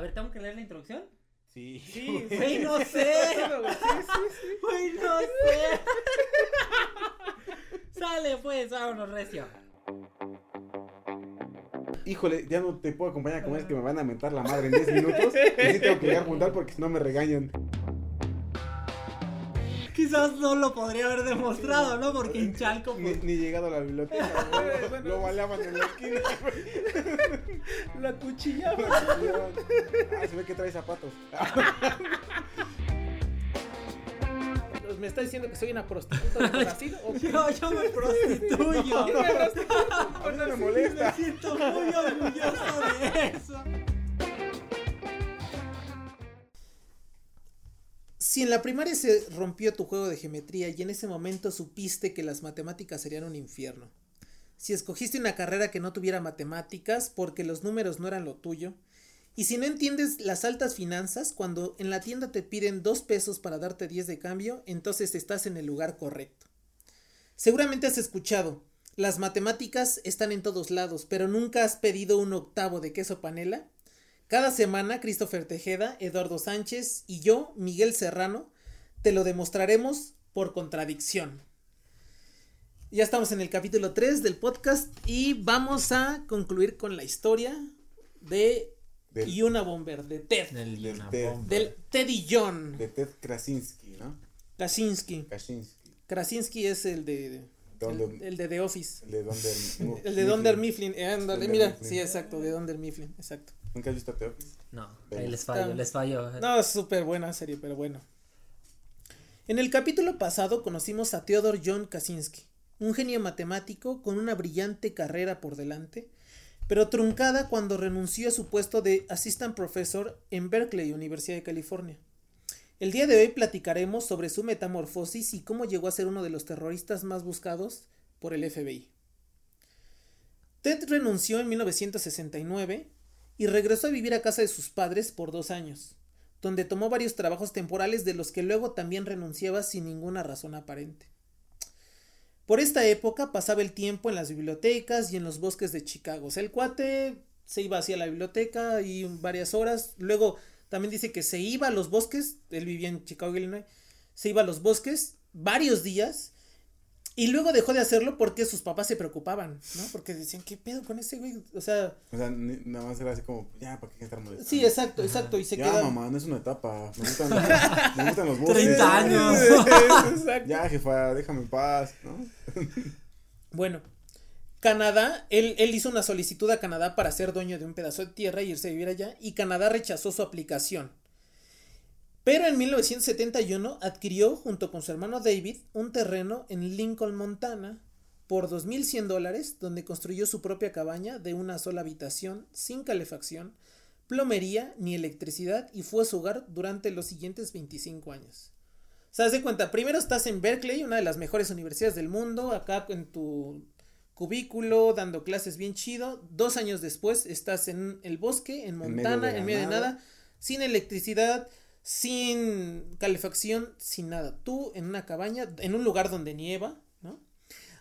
A ver, ¿tengo que leer la introducción? Sí. Sí, Güey, no sé. Sí, sí, sí. Güey, no sé. Sale pues, vámonos, recio. Híjole, ya no te puedo acompañar a comer, es que me van a mentar la madre en 10 minutos. Y sí tengo que llegar puntual porque si no me regañan. Quizás no lo podría haber demostrado, ¿no? Porque en Chalco, Ni, pues, ni llegado a la biblioteca, güey. Bueno. Lo baleaban en la esquina, güey. La cuchillaba. Ah, se ve que trae zapatos. ¿Me está diciendo que soy una prostituta de Brasil? Yo, yo me prostituyo. Me mí no me molesta. Me siento muy orgulloso de eso. Si en la primaria se rompió tu juego de geometría y en ese momento supiste que las matemáticas serían un infierno. Si escogiste una carrera que no tuviera matemáticas porque los números no eran lo tuyo. Y si no entiendes las altas finanzas, cuando en la tienda te piden dos pesos para darte 10 de cambio, entonces estás en el lugar correcto. Seguramente has escuchado, las matemáticas están en todos lados, pero nunca has pedido un octavo de queso panela. Cada semana, Christopher Tejeda, Eduardo Sánchez y yo, Miguel Serrano, te lo demostraremos por contradicción. Ya estamos en el capítulo 3 del podcast y vamos a concluir con la historia de Del- Yuna Bomber, de Ted, Del Del. Bomber. del Teddy John De Ted Krasinski, ¿no? Krasinski. Krasinski. Krasinski es el de, el, el de The Office. El de Donder. El de Donder Mifflin, eh, ándale, Dunder mira, Mifflin. sí, exacto, de Donder Mifflin, exacto. ¿Nunca has visto The Office? No, ahí les fallo, les fallo. No, es súper buena serie, pero bueno. En el capítulo pasado conocimos a Theodor John Kaczynski, un genio matemático con una brillante carrera por delante, pero truncada cuando renunció a su puesto de Assistant Professor en Berkeley, Universidad de California. El día de hoy platicaremos sobre su metamorfosis y cómo llegó a ser uno de los terroristas más buscados por el FBI. Ted renunció en 1969 y regresó a vivir a casa de sus padres por dos años, donde tomó varios trabajos temporales de los que luego también renunciaba sin ninguna razón aparente. Por esta época pasaba el tiempo en las bibliotecas y en los bosques de Chicago. El cuate se iba hacia la biblioteca y varias horas. Luego también dice que se iba a los bosques. Él vivía en Chicago, Illinois. Se iba a los bosques varios días. Y luego dejó de hacerlo porque sus papás se preocupaban, ¿no? Porque decían, ¿qué pedo con ese güey? O sea, O sea, ni- nada más era así como, ya, ¿para qué estar molestando? sí, exacto, exacto. Y se ya, mamá, no es una etapa. Me gustan, me gustan los bosques. 30 años. Exacto. Ya, jefa, déjame en paz, ¿no? Bueno, Canadá, él, él hizo una solicitud a Canadá para ser dueño de un pedazo de tierra y irse a vivir allá, y Canadá rechazó su aplicación. Pero en 1971 adquirió, junto con su hermano David, un terreno en Lincoln, Montana, por 2.100 dólares, donde construyó su propia cabaña de una sola habitación, sin calefacción, plomería ni electricidad, y fue su hogar durante los siguientes 25 años. O sea, haz de cuenta, primero estás en Berkeley, una de las mejores universidades del mundo, acá en tu cubículo, dando clases bien chido. Dos años después estás en el bosque, en medio Montana, de en medio de nada, sin electricidad, sin calefacción, sin nada. Tú en una cabaña, en un lugar donde nieva, ¿no?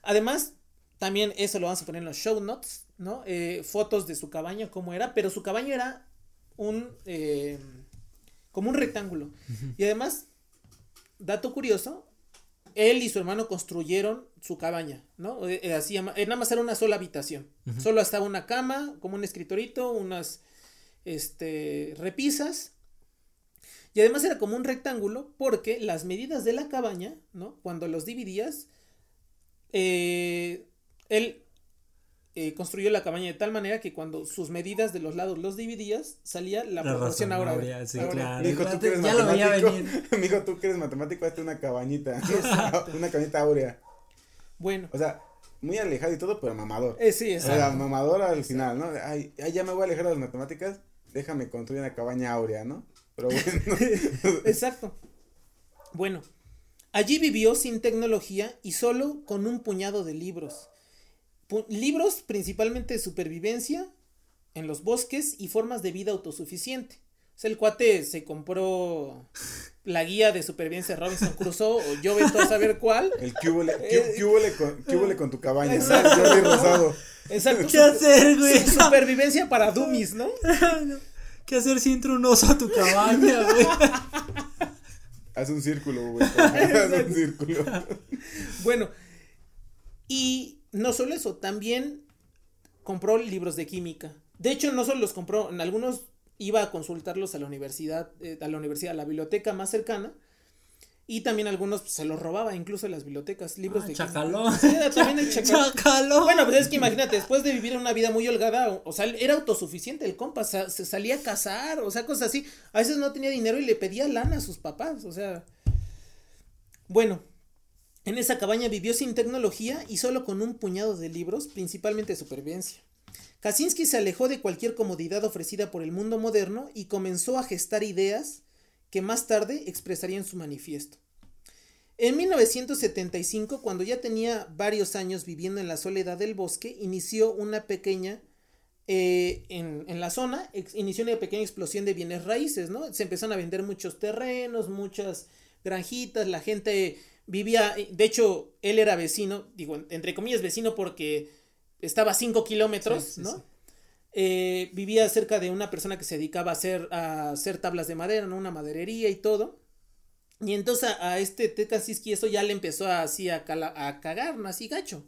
Además, también eso lo vamos a poner en los show notes, ¿no? Eh, fotos de su cabaña, cómo era, pero su cabaña era un, eh, como un rectángulo. Y además, dato curioso, él y su hermano construyeron su cabaña, ¿no? Eh, así nada más era una sola habitación. Solo estaba una cama, como un escritorito, unas este, repisas. Y además era como un rectángulo porque las medidas de la cabaña, ¿no? Cuando los dividías, eh, él eh, construyó la cabaña de tal manera que cuando sus medidas de los lados los dividías, salía la, La proporción áurea, sí, claro. Mijo, tú que eres Ya lo veía matemático. venir. Mijo, tú que eres matemático, hazte una cabañita. una cabañita áurea. Bueno, O sea, muy alejado y todo, pero mamador. eh, sí, O sea, exacto. mamador al final, ¿no? Ay, ay, ya me voy a alejar de las matemáticas, déjame construir una cabaña áurea, ¿no? Pero bueno. Exacto. Bueno, allí vivió sin tecnología y solo con un puñado de libros. Pu- libros principalmente de supervivencia en los bosques y formas de vida autosuficiente. O sea, el cuate se compró la guía de supervivencia de Robinson Crusoe o yo vete a saber cuál. El cúbole, Eh, cúbole con, cúbole con tu cabaña, ¿no? Exacto. Rosado. Exacto. ¿Qué hacer, güey? Su- supervivencia para dummies, ¿no? ¿Qué hacer si entra un oso a tu cabaña, güey? Haz un círculo, güey. Haz un círculo. Bueno, y no solo eso, también compró libros de química. De hecho, no solo los compró, en algunos iba a consultarlos a la universidad, eh, a la universidad, a la biblioteca más cercana. Y también algunos se los robaba, incluso en las bibliotecas, libros Ah, de chacalón. Sí, también el chacalón. Chacalón. Bueno, pues es que imagínate, después de vivir una vida muy holgada, o, o sea, era autosuficiente el compa, sa- se salía a cazar, o sea, cosas así. A veces no tenía dinero y le pedía lana a sus papás, o sea. Bueno, en esa cabaña vivió sin tecnología y solo con un puñado de libros, principalmente de supervivencia. Kaczynski se alejó de cualquier comodidad ofrecida por el mundo moderno y comenzó a gestar ideas que más tarde expresaría en su manifiesto. En 1975, cuando ya tenía varios años viviendo en la soledad del bosque, inició una pequeña, eh, en, en la zona, ex- inició una pequeña explosión de bienes raíces, ¿no? Se empezaron a vender muchos terrenos, muchas granjitas, la gente vivía, de hecho, él era vecino, digo, entre comillas vecino porque estaba a 5 kilómetros, Sí, sí, ¿no? sí. Eh, vivía cerca de una persona que se dedicaba a hacer, a hacer tablas de madera, ¿no? Una maderería y todo. Y entonces a, a este Ted Kaczynski eso ya le empezó a, así a, cala- a cagar, ¿no? Así gacho.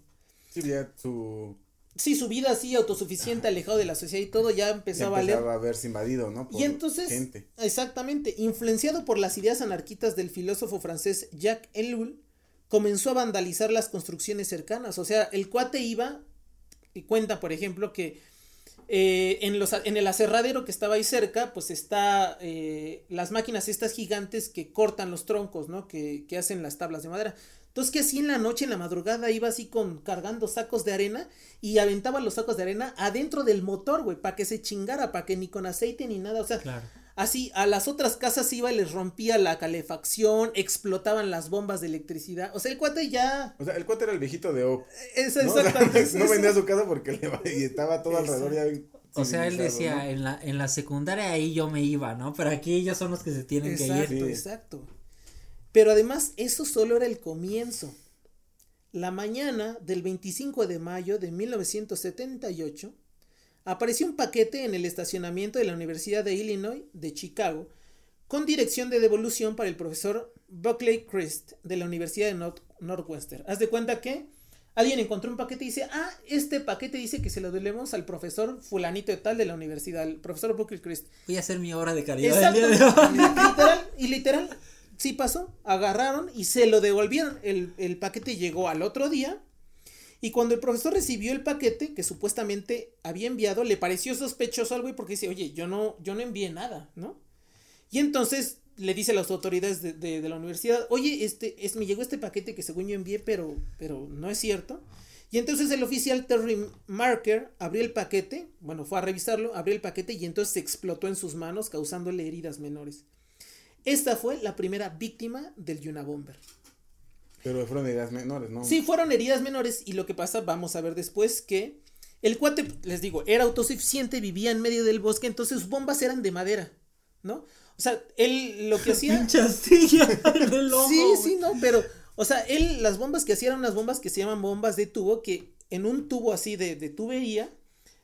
Sí, ya su. Sí, su vida así autosuficiente, alejado de la sociedad y todo, ya Ya empezó a valer. empezaba a verse invadido, ¿no? Por Y entonces, Gente. exactamente, influenciado por las ideas anarquistas del filósofo francés Jacques Ellul, comenzó a vandalizar las construcciones cercanas. O sea, el cuate iba y cuenta, por ejemplo, que eh, en, los, en el aserradero que estaba ahí cerca, pues está eh, las máquinas estas gigantes que cortan los troncos, ¿no? Que, que hacen las tablas de madera. Entonces, que así en la noche, en la madrugada, iba así con cargando sacos de arena y aventaba los sacos de arena adentro del motor, güey, para que se chingara, para que ni con aceite ni nada, o sea. Así, a las otras casas iba y les rompía la calefacción, explotaban las bombas de electricidad. O sea, el cuate ya. O sea, el cuate era el viejito de O. Es ¿no? O sea, exactamente. no vendía su casa porque le y estaba todo Exacto. alrededor ya bien O sea, él decía, ¿no? en la, en la secundaria ahí yo me iba, ¿no? Pero aquí ellos son los que se tienen que Exacto, ir. Sí. exacto. Pero además, eso solo era el comienzo. La mañana del 25 de mayo de 1978, apareció un paquete en el estacionamiento de la Universidad de Illinois de Chicago con dirección de devolución para el profesor Buckley Christ de la Universidad de North- Northwestern. Haz de cuenta que alguien encontró un paquete y dice, ah, este paquete dice que se lo debemos al profesor fulanito de tal de la universidad, el profesor Buckley Christ. Voy a hacer mi obra de caridad el Exacto. día de hoy. literal, y literal, sí pasó. Agarraron y se lo devolvieron. El, el paquete llegó al otro día. Y cuando el profesor recibió el paquete que supuestamente había enviado, le pareció sospechoso algo y porque dice, oye, yo no, yo no envié nada, ¿no? Y entonces le dice a las autoridades de, la universidad, oye, este, es, me llegó este paquete que según yo envié, pero, pero no es cierto. Y entonces el oficial Terry Marker abrió el paquete, bueno, fue a revisarlo, abrió el paquete y entonces se explotó en sus manos, causándole heridas menores. Esta fue la primera víctima del Unabomber. Pero fueron ideas menores, ¿no? Sí, fueron heridas menores y lo que pasa, vamos a ver después que el cuate, les digo, era autosuficiente, vivía en medio del bosque, entonces sus bombas eran de madera, ¿no? O sea, él lo que hacía... Pinche astilla en el ojo, Sí, sí, no, pero, o sea, él, las bombas que hacía eran unas bombas que se llaman bombas de tubo, que en un tubo así de, de tubería,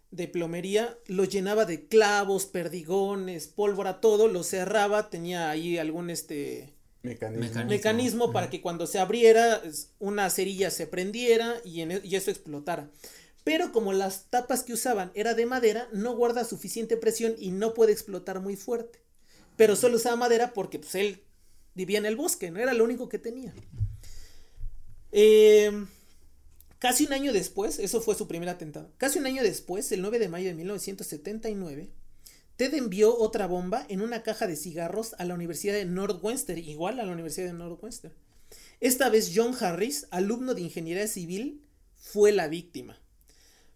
de plomería, lo llenaba de clavos, perdigones, pólvora, todo, lo cerraba, tenía ahí algún este Mecanismo. Mecanismo. mecanismo para que cuando se abriera una cerilla se prendiera y, en, e- y eso explotara. Pero como las tapas que usaban era de madera, no guarda suficiente presión y no puede explotar muy fuerte. Pero solo usaba madera porque pues él vivía en el bosque, no era lo único que tenía. Eh, casi un año después, eso fue su primer atentado. Casi un año después, el 9 de mayo de 1979, Ted envió otra bomba en una caja de cigarros a la Universidad de Northwestern, igual a la Universidad de Northwestern. Esta vez John Harris, alumno de ingeniería civil, fue la víctima.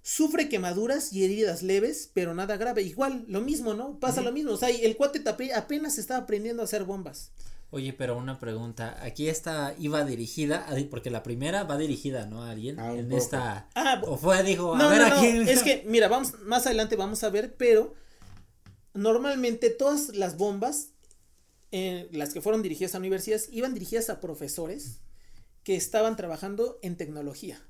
Sufre quemaduras y heridas leves, pero nada grave. Igual, lo mismo, ¿no? Pasa lo mismo. O sea, el cuate apenas estaba aprendiendo a hacer bombas. Oye, pero una pregunta. Aquí esta iba dirigida, a- porque la primera va dirigida, ¿no? A alguien. A un en esta. Ah, O fue, dijo, a No, ver no, a no, quién. Es que, mira, vamos, más adelante vamos a ver, pero normalmente todas las bombas, eh, las que fueron dirigidas a universidades, iban dirigidas a profesores que estaban trabajando en tecnología.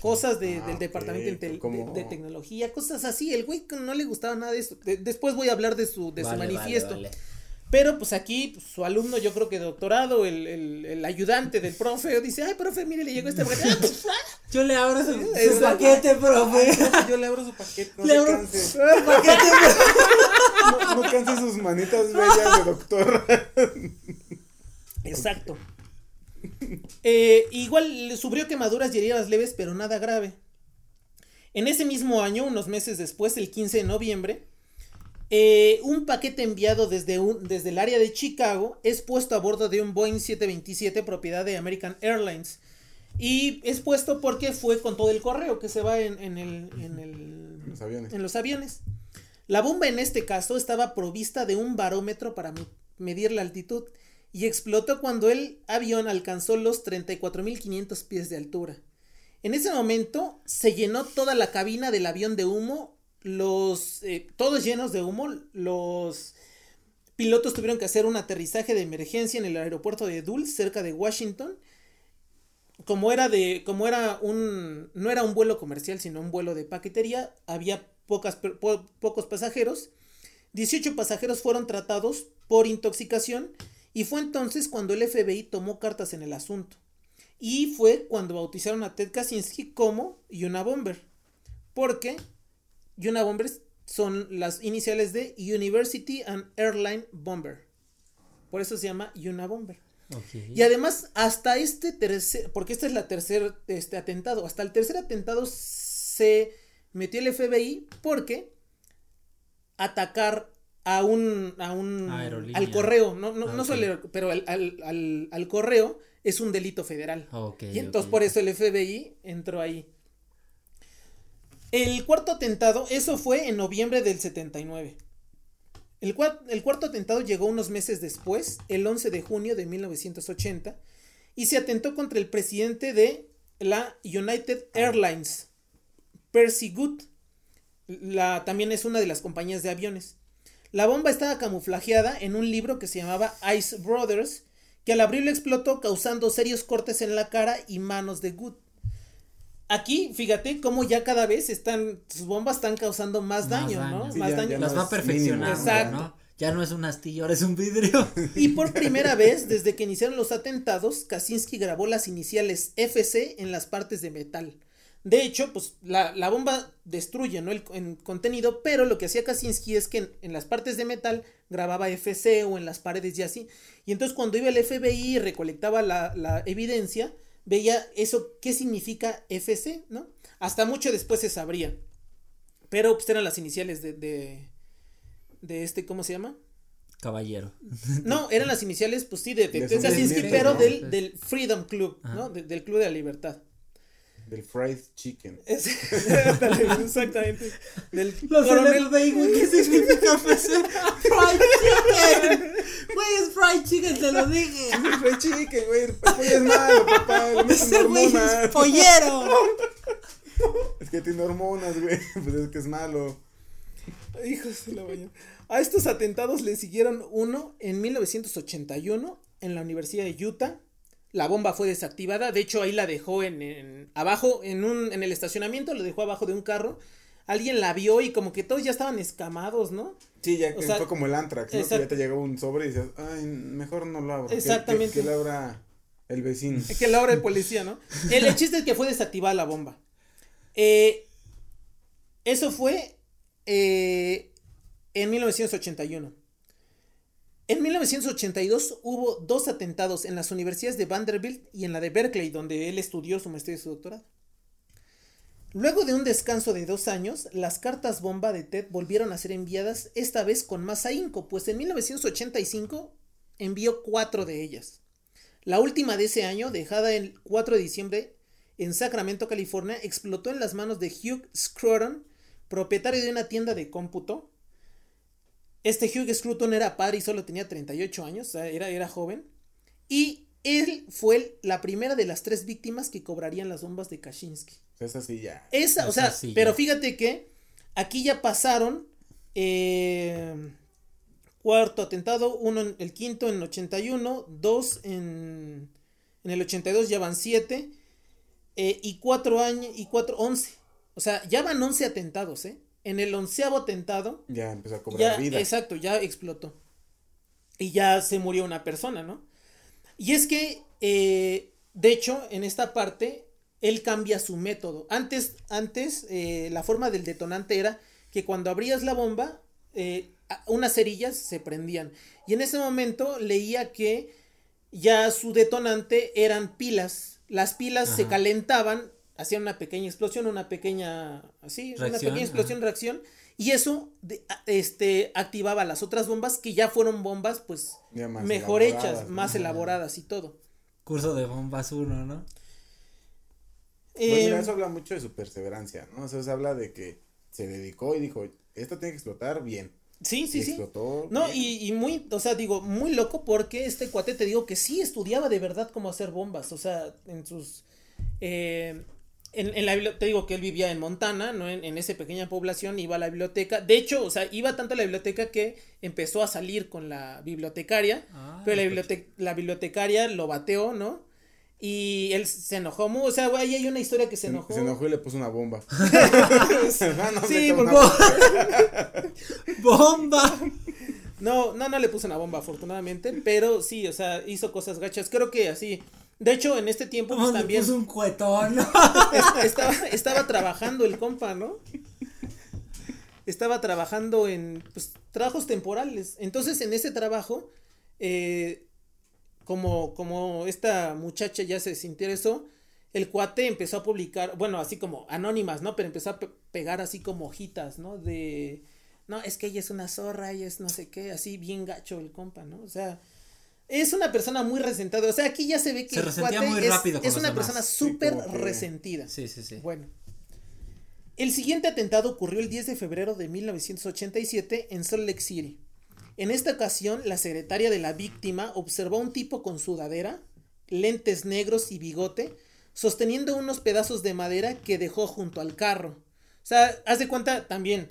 Cosas de- Ah, del ok, departamento de, tel- como- de- de tecnología, cosas así. El güey no le gustaba nada de eso. De- después voy a hablar de su, de su Vale, manifiesto. vale. Pero pues aquí pues, su alumno, yo creo que doctorado, el, el, el ayudante del profe, dice, ay, profe, mire, le llegó este paquete. Ah, pues, Yo le abro su, paquete, profe. Yo le abro su paquete, no Le abro su paquete, No, no canse sus manitas bellas de doctor. Exacto. Eh, igual le sufrió quemaduras y heridas leves, pero nada grave. En ese mismo año, unos meses después, el 15 de noviembre, eh, un paquete enviado desde, un, desde el área de Chicago es puesto a bordo de un Boeing 727 propiedad de American Airlines. Y es puesto porque fue con todo el correo que se va en, en el, en el- Los aviones. en los aviones. La bomba en este caso estaba provista de un barómetro para me- medir la altitud y explotó cuando el avión alcanzó los 34.500 pies de altura. En ese momento se llenó toda la cabina del avión de humo, los eh, todos llenos de humo, los pilotos tuvieron que hacer un aterrizaje de emergencia en el aeropuerto de Dulce, cerca de Washington. Como era de como era un no era un vuelo comercial, sino un vuelo de paquetería, había pocas, po- pocos pasajeros. 18 pasajeros fueron tratados por intoxicación y fue entonces cuando el FBI tomó cartas en el asunto. Y fue cuando bautizaron a Ted Kaczynski como Unabomber. Porque Unabomber son las iniciales de University and Airline Bomber. Por eso se llama Unabomber. Ok. Y además, hasta este tercer, porque este es la tercer este atentado, hasta el tercer atentado se metió el FBI porque atacar a un, a un, Aerolínea. al correo, no, no, Ah, no ok. solo, pero al, al, al, al correo es un delito federal. Y entonces por eso el FBI entró ahí. El cuarto atentado, eso fue en noviembre del 79. El, cua- el cuarto atentado llegó unos meses después, el 11 de junio de 1980, y se atentó contra el presidente de la United Airlines, Percy Good. La, también es una de las compañías de aviones. La bomba estaba camuflajeada en un libro que se llamaba Ice Brothers, que al abrirlo explotó causando serios cortes en la cara y manos de Good. Aquí, fíjate cómo ya cada vez están, sus bombas están causando más, Más daño, daño. ¿no? Sí, más ya- daño. ya Las no va es perfeccionando. Exacto. ¿no? Ya no es una astilla, ahora es un vidrio. Y por primera vez, desde que iniciaron los atentados, Kaczynski grabó las iniciales FC en las partes de metal. De hecho, pues la, la bomba destruye ¿no? el, en contenido, pero lo que hacía Kaczynski es que en, en las partes de metal grababa FC o en las paredes y así. Y entonces cuando iba el FBI y recolectaba la, la evidencia, veía eso, qué significa FC, ¿no? Hasta mucho después se sabría. Pero pues eran las iniciales de, de, de este, ¿cómo se llama? Caballero. No, eran las iniciales, pues sí, de, de Kaczynski, pero ¿no? del, del Freedom Club, Ajá. ¿no? De- del Club de la Libertad. Del fried chicken. Es- Exactamente. Del Los coronel- güey, ¿qué significa? Fried chicken. Güey, es fried chicken, te lo dije. El fried chicken, güey. El pollo es malo, papá. Ese güey es pollero. Es que tiene hormonas, güey. Pues es que es malo. Hijos de la mañana. A estos atentados le siguieron uno en 1981 en la Universidad de Utah. La bomba fue desactivada, de hecho ahí la dejó en, en- abajo en un en el estacionamiento, lo dejó abajo de un carro. Alguien la vio y como que todos ya estaban escamados, ¿no? Sí, ya O que sea, fue como el Antrax, ¿no? Que ya te llegó un sobre y dices, ay, mejor no lo abro. que- que- Exactamente. Que, lo abra el vecino. Que la hora el policía, ¿no? El, el chiste es que fue desactivada la bomba. Eh, eso fue eh, en 1981. En 1982 hubo dos atentados en las universidades de Vanderbilt y en la de Berkeley, donde él estudió su maestría y su doctorado. Luego de un descanso de dos años, las cartas bomba de Ted volvieron a ser enviadas, esta vez con más ahínco, pues en 1985 envió cuatro de ellas. La última de ese año, dejada el 4 de diciembre en Sacramento, California, explotó en las manos de Hugh Scruton, propietario de una tienda de cómputo. Este Hugh Scruton era padre y solo tenía 38 años, o sea, era, era joven. Y él fue la primera de las tres víctimas que cobrarían las bombas de Kaczynski. Es así ya. Esa, o Esa sea, sí, pero fíjate que aquí ya pasaron eh, cuarto atentado, uno en el quinto en 81, dos en, en el 82 ya van siete. eh, y cuatro años, y cuatro, once. O sea, ya van once atentados, ¿eh? En el onceavo atentado. Ya empezó a cobrar Ya, vida. exacto, ya explotó. Y ya se murió una persona, ¿no? Y es que, eh, de hecho, en esta parte, él cambia su método. Antes, antes eh, la forma del detonante era que cuando abrías la bomba, eh, unas cerillas se prendían. Y en ese momento leía que ya su detonante eran pilas. Las pilas se calentaban, hacían una pequeña explosión, una pequeña, así, una pequeña explosión, ajá. reacción. Y eso de- este, activaba las otras bombas que ya fueron bombas, pues, Ya más mejor hechas, más Ajá. elaboradas y todo. Curso de bombas uno, ¿no? Pues mira, Eh, eso habla mucho de su perseverancia, ¿no? O sea, se habla de que se dedicó y dijo, esto tiene que explotar bien. sí, sí, y sí. explotó. No, bien. y, y muy, o sea, digo, muy loco porque este cuate te digo que sí estudiaba de verdad cómo hacer bombas, o sea, en sus... eh, en, en la te digo que él vivía en Montana, ¿no? En, en esa pequeña población, iba a la biblioteca. De hecho, o sea, iba tanto a la biblioteca que empezó a salir con la bibliotecaria. Ah, Pero la, bibliote- la bibliotecaria lo bateó, ¿no? Y él se enojó muy, o sea, güey, ahí hay una historia que se enojó. se enojó y le puso una bomba. Ah, no, Sí, por. ¡Bomba! No, no, no le puso una bomba, afortunadamente, pero sí, o sea, hizo cosas gachas. Creo que así. De hecho, en este tiempo, pues ¿Cómo le también puso un cuetón? es- estaba, estaba trabajando el compa, ¿no? Estaba trabajando en pues, trabajos temporales. Entonces, en ese trabajo, eh, como, como esta muchacha ya se desinteresó, el cuate empezó a publicar, bueno, así como anónimas, ¿no? Pero empezó a pe- pegar así como hojitas, ¿no? De, no, es que ella es una zorra, ella es no sé qué, así bien gacho el compa, ¿no? O sea, es una persona muy resentada. O sea, aquí ya se ve que Se resentía cuate muy es, rápido con es los una demás. persona súper que- resentida. Sí, sí, sí. Bueno. El siguiente atentado ocurrió el 10 de febrero de 1987 en Salt Lake City. En esta ocasión, la secretaria de la víctima observó a un tipo con sudadera, lentes negros y bigote, sosteniendo unos pedazos de madera que dejó junto al carro. O sea, haz de cuenta también.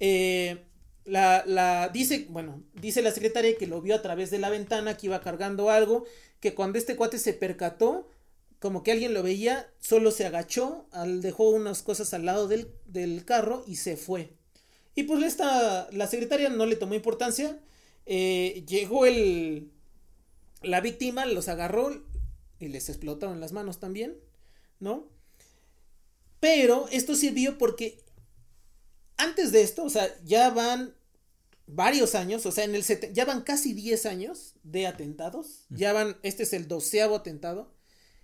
eh, la, la dice, bueno, dice la secretaria que lo vio a través de la ventana, que iba cargando algo, que cuando este cuate se percató, como que alguien lo veía, solo se agachó, al, dejó unas cosas al lado del, del carro y se fue. Y pues esta, la secretaria no le tomó importancia, eh, llegó el, la víctima, los agarró y les explotaron las manos también, ¿no? Pero esto sirvió porque antes de esto, o sea, ya van varios años, o sea, en el ya van casi 10 años de atentados, ya van, este es el doceavo atentado,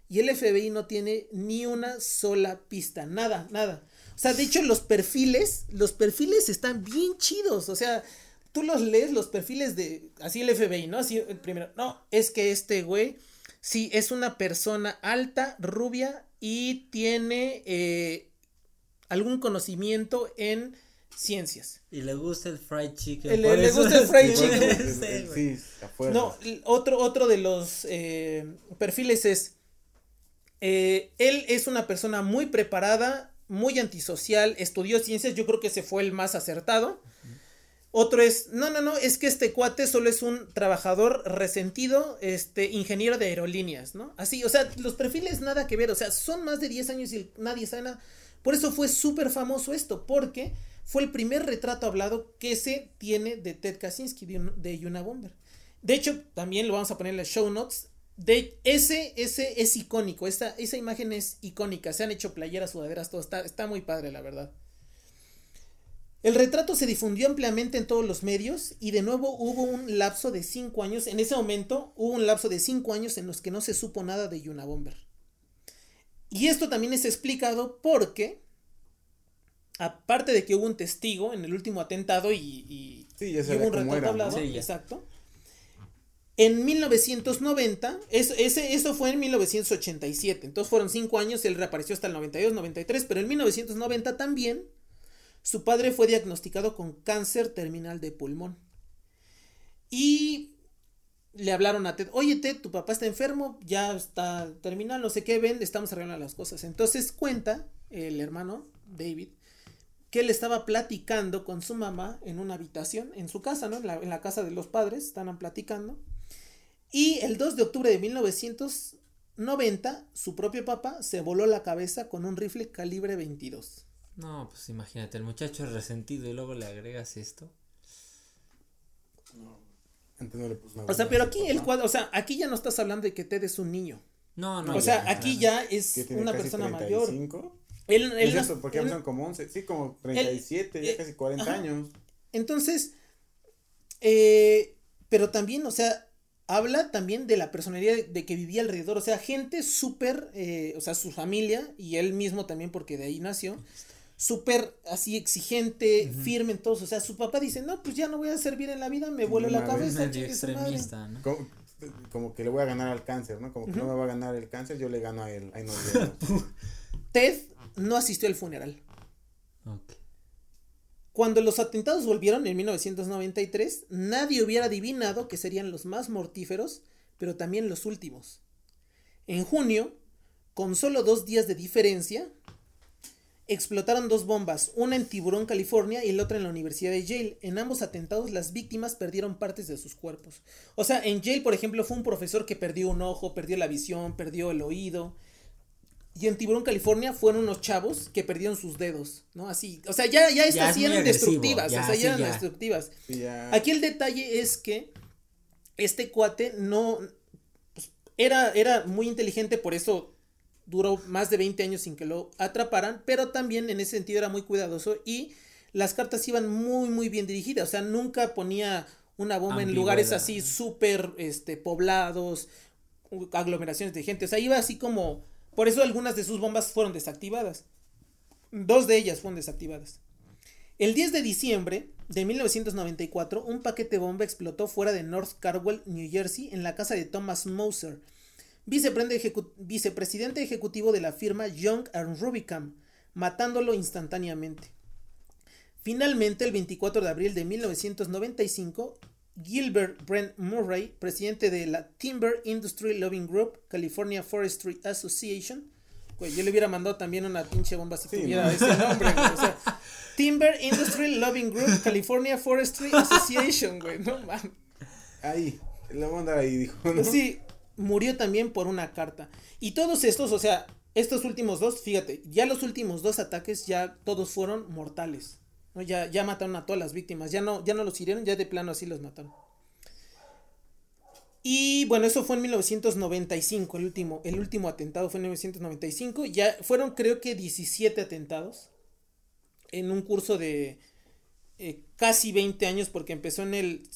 y el FBI no tiene ni una sola pista, nada, nada. O sea, de hecho los perfiles, los perfiles están bien chidos, o sea, tú los lees, los perfiles de, así el FBI, ¿no? Así el primero, no, es que este güey, sí, es una persona alta, rubia, y tiene eh, algún conocimiento en ciencias. Y le gusta el fried chicken. Le gusta el fried chicken. Sí. No, otro, otro de los eh, perfiles es, eh, él es una persona muy preparada, muy antisocial, estudió ciencias, yo creo que ese fue el más acertado. Otro es, no, no, no, es que este cuate solo es un trabajador resentido, este, ingeniero de aerolíneas, ¿no? Así, o sea, los perfiles nada que ver, o sea, son más de 10 años y nadie sabe nada. Por eso fue súper famoso esto, porque fue el primer retrato hablado que se tiene de Ted Kaczynski, de, de Yuna Bomber. De hecho, también lo vamos a poner en las show notes. De ese, ese es icónico, esa, esa imagen es icónica. Se han hecho playeras, sudaderas, todo está, está muy padre, la verdad. El retrato se difundió ampliamente en todos los medios y de nuevo hubo un lapso de cinco años. En ese momento hubo un lapso de cinco años en los que no se supo nada de Yuna Bomber. Y esto también es explicado porque, aparte de que hubo un testigo en el último atentado y, y, Sí, ya y sabía hubo un retrato hablado, Sí, exacto. En 1990, eso, ese, eso fue en 1987, entonces fueron cinco años, él reapareció hasta el 92, 93, pero en 1990 también su padre fue diagnosticado con cáncer terminal de pulmón. Y le hablaron a Ted, oye Ted, tu papá está enfermo, ya está terminal, no sé qué, ven, estamos arreglando las cosas. Entonces cuenta el hermano, David, que él estaba platicando con su mamá en una habitación, en su casa, ¿no? En la, en la casa de los padres, estaban platicando. Y el 2 de octubre de 1990, 90, su propio papá se voló la cabeza con un rifle calibre 22. No, pues imagínate, el muchacho es resentido y luego le agregas esto. Antes no le puso una O sea, pero aquí el cuadro, o sea, aquí ya no estás hablando de que Ted es un niño. No, no. o sea, ya, aquí ya. es Que tiene una casi persona mayor. 35. Él, No él es cierto, porque él- son como 11, sí, como 37, ya eh, casi 40 ajá. años. Entonces, eh, pero también, o sea, habla también de la personalidad de, de que vivía alrededor, o sea, gente súper, eh, o sea, su familia y él mismo también porque de ahí nació, súper así exigente, firme en todos, o sea, su papá dice, no, pues ya no voy a servir en la vida, me vuelo la cabeza, Medio chingue su madre". extremista, ¿no? Como, como que le voy a ganar al cáncer, ¿no? Como que no me va a ganar el cáncer, yo le gano a él. Ted no asistió al funeral. Ok. Cuando los atentados volvieron en 1993, nadie hubiera adivinado que serían los más mortíferos, pero también los últimos. En junio, con solo dos días de diferencia, explotaron dos bombas, una en Tiburón, California, y la otra en la Universidad de Yale. En ambos atentados, las víctimas perdieron partes de sus cuerpos. O sea, en Yale, por ejemplo, fue un profesor que perdió un ojo, perdió la visión, perdió el oído. Y en Tiburón, California, fueron unos chavos que perdieron sus dedos, ¿no? Así, o sea, ya, ya estas es sí muy eran agresivo, destructivas, ya, o sea, sí, ya eran ya. destructivas. Ya. Aquí el detalle es que este cuate no pues, era, era muy inteligente, por eso duró más de 20 años sin que lo atraparan, pero también en ese sentido era muy cuidadoso y las cartas iban muy muy bien dirigidas, o sea, nunca ponía una bomba en lugares así súper este poblados, aglomeraciones de gente, o sea, iba así como por eso algunas de sus bombas fueron desactivadas. Dos de ellas fueron desactivadas. El 10 de diciembre de 1994, un paquete bomba explotó fuera de North Carwell, New Jersey, en la casa de Thomas Moser, ejecu- vicepresidente ejecutivo de la firma Young and Rubicam, matándolo instantáneamente. Finalmente, el 24 de abril de 1995, Gilbert Brent Murray, presidente de la Timber Industry Lobbying Group, California Forestry Association, güey, yo le hubiera mandado también una pinche bomba si Sí, tuviera ¿no? ese nombre, güey, o sea, Timber Industry Lobbying Group, California Forestry Association, güey, no mames. Ahí, lo voy a andar ahí, dijo. ¿no? Sí, murió también por una carta. Y todos estos, o sea, estos últimos dos, fíjate, ya los últimos dos ataques ya todos fueron mortales. Ya, ya mataron a todas las víctimas, ya no, ya no los hirieron, ya de plano así los mataron. Y bueno, eso fue en 1995, el último, el último atentado fue en 1995. Ya fueron creo que 17 atentados en un curso de eh, casi 20 años porque empezó en el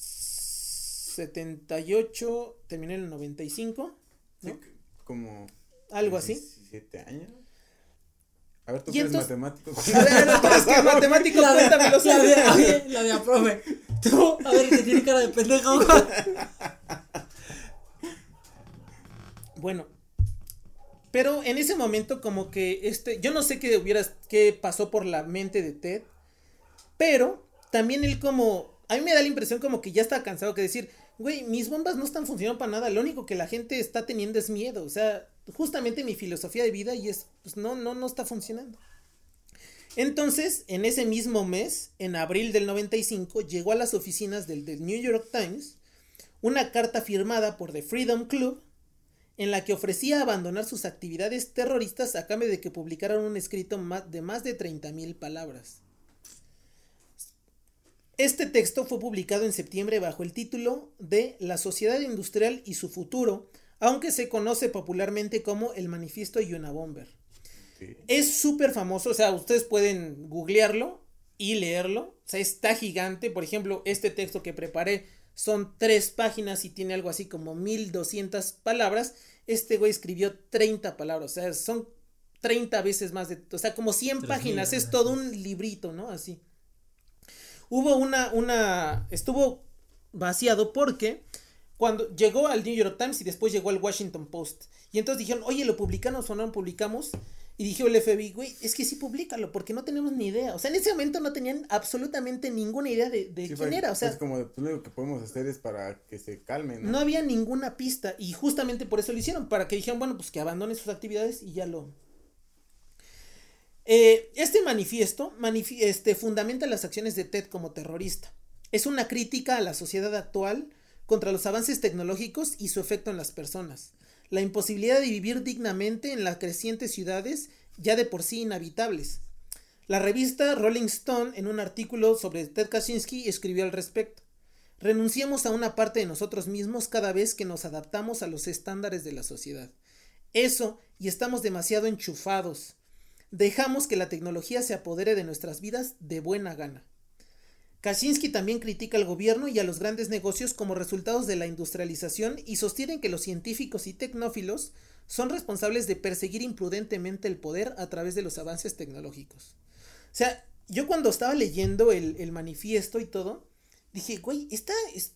78, terminó en el 95, Sí, ¿no? como. algo así. 17 años. A ver, tú eres entonces- matemático. A ver, no, tú eres que matemático, cuéntamelo. La de, oye, la de aprove. Tú, a ver, que tiene cara de pendejo. Bueno, pero en ese momento como que este, yo no sé qué hubieras, qué pasó por la mente de Ted, pero también él como, a mí me da la impresión como que ya está cansado que decir, güey, mis bombas no están funcionando para nada, lo único que la gente está teniendo es miedo, o sea, justamente mi filosofía de vida y es, pues no, no, no está funcionando. Entonces, en ese mismo mes, en abril del 95, llegó a las oficinas del, del New York Times una carta firmada por The Freedom Club en la que ofrecía abandonar sus actividades terroristas a cambio de que publicaran un escrito de más de 30.000 palabras. Este texto fue publicado en septiembre bajo el título de La sociedad industrial y su futuro, aunque se conoce popularmente como el Manifiesto Unabomber. Sí. Es súper famoso, o sea, ustedes pueden googlearlo y leerlo. O sea, está gigante. Por ejemplo, este texto que preparé son tres páginas y tiene algo así como 1200 palabras. Este güey escribió 30 palabras, o sea, son 30 veces más de, o sea, como 100 Tres páginas, es todo un librito, ¿no? Así. Hubo una, una, estuvo vaciado porque cuando llegó al New York Times y después llegó al Washington Post. Y entonces dijeron, oye, ¿lo publicamos o no lo publicamos? Y dijo el FBI, güey, es que sí, públicalo, porque no tenemos ni idea. O sea, en ese momento no tenían absolutamente ninguna idea de, de Sí, quién fue- era. O sea, Es como, pues, lo único que podemos hacer es para que se calmen. ¿no? no había ninguna pista. Y justamente por eso lo hicieron, para que dijeran, bueno, pues que abandonen sus actividades y ya lo. Eh, este manifiesto manifi- este, fundamenta las acciones de Ted como terrorista. Es una crítica a la sociedad actual contra los avances tecnológicos y su efecto en las personas. la imposibilidad de vivir dignamente en las crecientes ciudades ya de por sí inhabitables. La revista Rolling Stone, en un artículo sobre Ted Kaczynski, escribió al respecto. Renunciamos a una parte de nosotros mismos cada vez que nos adaptamos a los estándares de la sociedad. Eso, y estamos demasiado enchufados. Dejamos que la tecnología se apodere de nuestras vidas de buena gana. Kaczynski también critica al gobierno y a los grandes negocios como resultados de la industrialización y sostienen que los científicos y tecnófilos son responsables de perseguir imprudentemente el poder a través de los avances tecnológicos. O sea, yo cuando estaba leyendo el, el manifiesto y todo, dije, güey, esta es.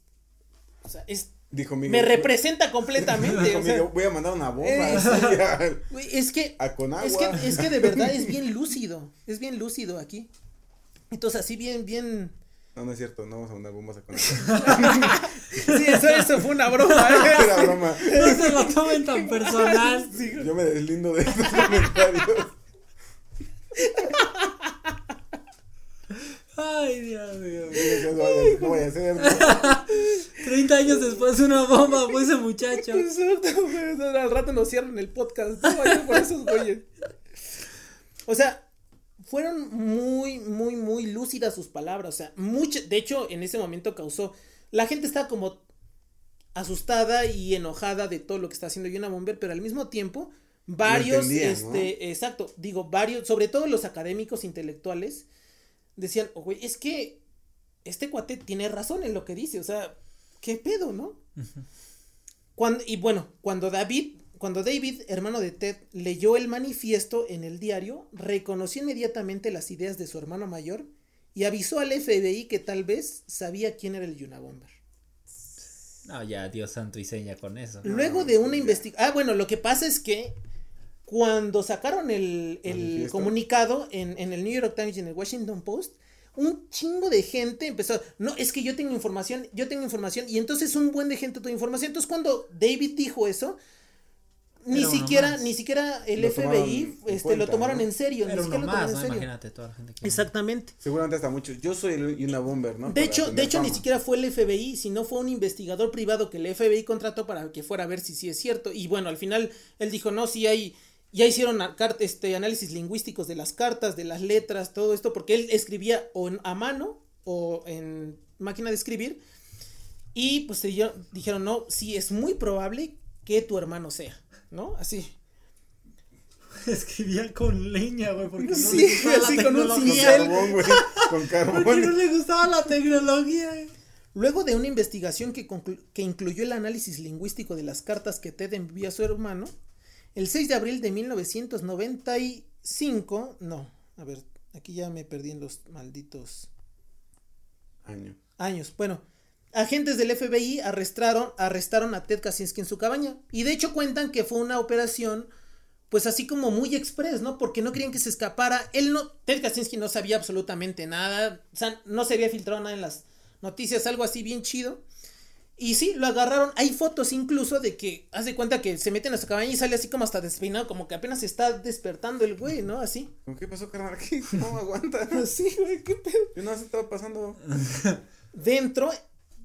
O sea, es. Dijo Miguel, me representa completamente. Dijo o sea, Miguel, voy a mandar una bomba. Así, a- es que. a con agua. Es que, es que de verdad es bien lúcido. Es bien lúcido aquí. Entonces, así bien, bien. No, no es cierto, no vamos a mandar bombas a con agua. Sí, eso, eso fue una broma. ¿eh? Era broma. No se lo tomen tan personal. Yo me deslindo de estos comentarios. Ay, Dios mío. No vaya a ser. ¿No? 30 años después una bomba fue ese muchacho. Exacto, güey, Al rato nos cierran el podcast. No por esos güeyes. O sea, fueron muy, muy, muy lúcidas sus palabras. O sea, mucho. De hecho, en ese momento causó. La gente estaba como asustada y enojada de todo lo que está haciendo Yuna Bomber, pero al mismo tiempo, varios, este, exacto, digo, varios, sobre todo los académicos intelectuales, decían, oh, güey, es que este cuate tiene razón en lo que dice, o sea, ¿qué pedo, no? Cuando, y bueno, cuando David, cuando David, hermano de Ted, leyó el manifiesto en el diario, reconoció inmediatamente las ideas de su hermano mayor y avisó al FBI que tal vez sabía quién era el Yunabomber. No, ya, Dios santo y seña con eso. Luego de una investigación. Ah, bueno, lo que pasa es que cuando sacaron el, el comunicado en, en el New York Times y en el Washington Post, un chingo de gente empezó. No, es que yo tengo información, yo tengo información. Y entonces un buen de gente tuvo información. Entonces cuando David dijo eso, ni Era siquiera, más. ni siquiera el Lo FBI este, cuenta, lo tomaron ¿no? en serio. Era ni uno siquiera lo más, tomaron ¿no? en serio. Imagínate toda la gente que. Exactamente. Seguramente hasta muchos. Yo soy el, y una bomber, ¿no? De Para hecho, de hecho ni siquiera fue el FBI, sino fue un investigador privado que el FBI contrató para que fuera a ver si sí es cierto. Y bueno, al final él dijo, no, sí hay, ya hicieron este, análisis lingüísticos de las cartas, de las letras, todo esto, porque él escribía o en- a mano o en máquina de escribir. Y pues se dijeron, dijeron, no, sí, es muy probable que tu hermano sea, ¿no? Así. Escribía con leña, güey, porque no Sí, le gustaba la así con un Con tecnología. cincel. carbón, güey. Con Porque no carbón. le gustaba la tecnología. Luego de una investigación que, conclu- que incluyó el análisis lingüístico de las cartas que Ted envió a su hermano, el 6 de abril de 1995, no, a ver, aquí ya me perdí en los malditos Año. años. Bueno, agentes del FBI arrestaron, arrestaron a Ted Kaczynski en su cabaña y de hecho cuentan que fue una operación pues así como muy express, ¿no? Porque no querían que se escapara. Él no, Ted Kaczynski no sabía absolutamente nada, o sea, no se había filtrado nada en las noticias, algo así bien chido. Y sí, lo agarraron. Hay fotos incluso de que, haz de cuenta que se meten a su cabaña y sale así como hasta despeinado, como que apenas está despertando el güey, ¿no? Así. ¿Con qué pasó, carnal? No aguanta. Así, güey, qué pedo. Yo no sé estaba pasando. Dentro,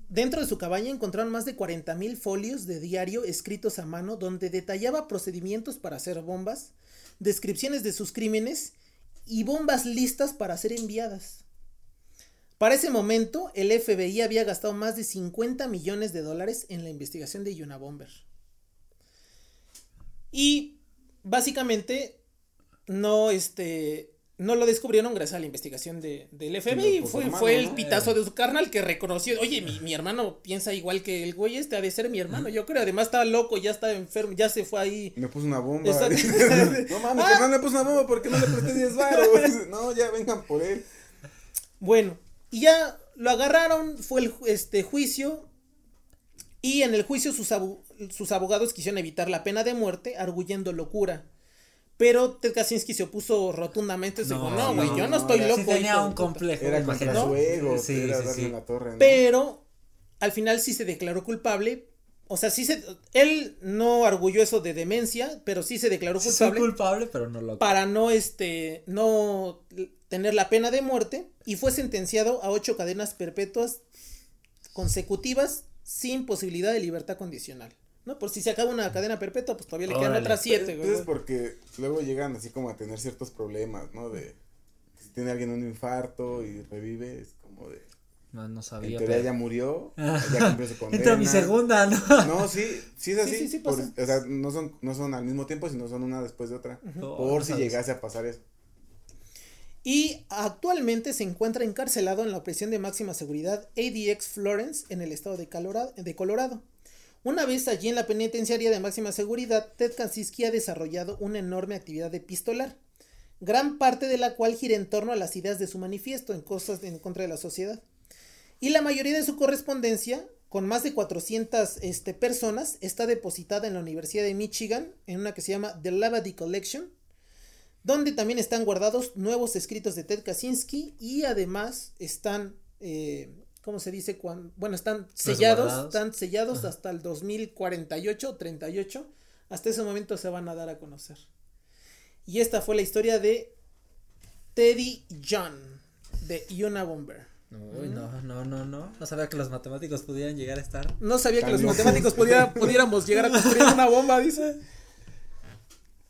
dentro de su cabaña encontraron más de 40 mil folios de diario escritos a mano donde detallaba procedimientos para hacer bombas, descripciones de sus crímenes y bombas listas para ser enviadas. Para ese momento, el FBI había gastado más de 50 millones de dólares en la investigación de Unabomber. Y básicamente no este no lo descubrieron gracias a la investigación de, del FBI. su fue, hermano, fue el ¿no? pitazo de su carnal que reconoció, oye, mi, mi hermano piensa igual que el güey este, ha de ser mi hermano, yo creo. Además estaba loco, ya estaba enfermo, ya se fue ahí. Me puso una bomba. No mames, Ah. carnal me puso una bomba porque no le presté 10 baros. No, ya vengan por él. Bueno, y ya lo agarraron, fue el este juicio. Y en el juicio sus, abu- sus abogados quisieron evitar la pena de muerte, arguyendo locura. Pero Ted Kaczynski se opuso rotundamente. dijo, no, güey, yo no estoy no, loco. Sí tenía un puta". complejo. Era contra su ego. Sí, era sí, darle sí. en la torre, ¿no? Pero al final sí se declaró culpable. O sea, sí se. Él no arguyó eso de demencia, pero sí se declaró Sí, Soy culpable culpable, pero no lo. para no este. no tener la pena de muerte. Y fue sentenciado a ocho cadenas perpetuas consecutivas sin posibilidad de libertad condicional. ¿no? Por si se acaba una cadena perpetua, pues todavía le quedan Órale. otras siete, güey. Entonces porque luego llegan así como a tener ciertos problemas, ¿no? De si tiene alguien un infarto y revive, es como de No, no en sabía. teoría pero- ya murió, ya cumplió su condena. Entra mi segunda, ¿no? No, sí, sí es Sí, así. sí, sí por- pasa. o sea, no son, no son al mismo tiempo, sino son una después de otra. Por no si sabes. llegase a pasar eso. Y actualmente se encuentra encarcelado en la prisión de máxima seguridad ADX Florence en el estado de Colorado. De Colorado. Una vez allí en la penitenciaria de máxima seguridad, Ted Kaczynski ha desarrollado una enorme actividad epistolar, gran parte de la cual gira en torno a las ideas de su manifiesto en cosas en contra de la sociedad. Y la mayoría de su correspondencia, con más de 400 este, personas, está depositada en la Universidad de Michigan, en una que se llama The Lavady Collection, donde también están guardados nuevos escritos de Ted Kaczynski y además están, eh, ¿cómo se dice? Cuan- bueno, están sellados, están sellados hasta el 2048 o 38. Hasta ese momento se van a dar a conocer. Y esta fue la historia de Teddy John, de Yuna Bomber. Uy, no, no, no, no. No sabía que los matemáticos pudieran llegar a estar. No sabía que los locos. matemáticos pudiera- pudiéramos llegar a construir una bomba, dice.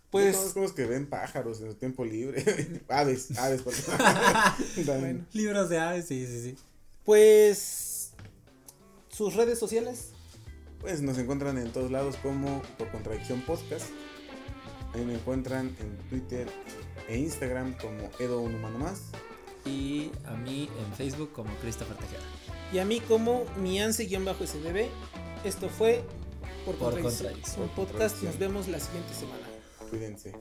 Pues. Pues, como que ven pájaros en su tiempo libre. aves, aves, porque. Dan- Bueno. Libros de aves, sí, sí, sí. pues, sus redes sociales. Pues nos encuentran en todos lados como por contradicción podcast. Ahí me encuentran en Twitter e Instagram como Edo un humano más. Y a mí en Facebook como Christopher Tejeda. Y a mí como miance-sdb. Esto fue Por, Por Contradicción, Contradicción. un podcast. Nos vemos la siguiente semana. Cuídense.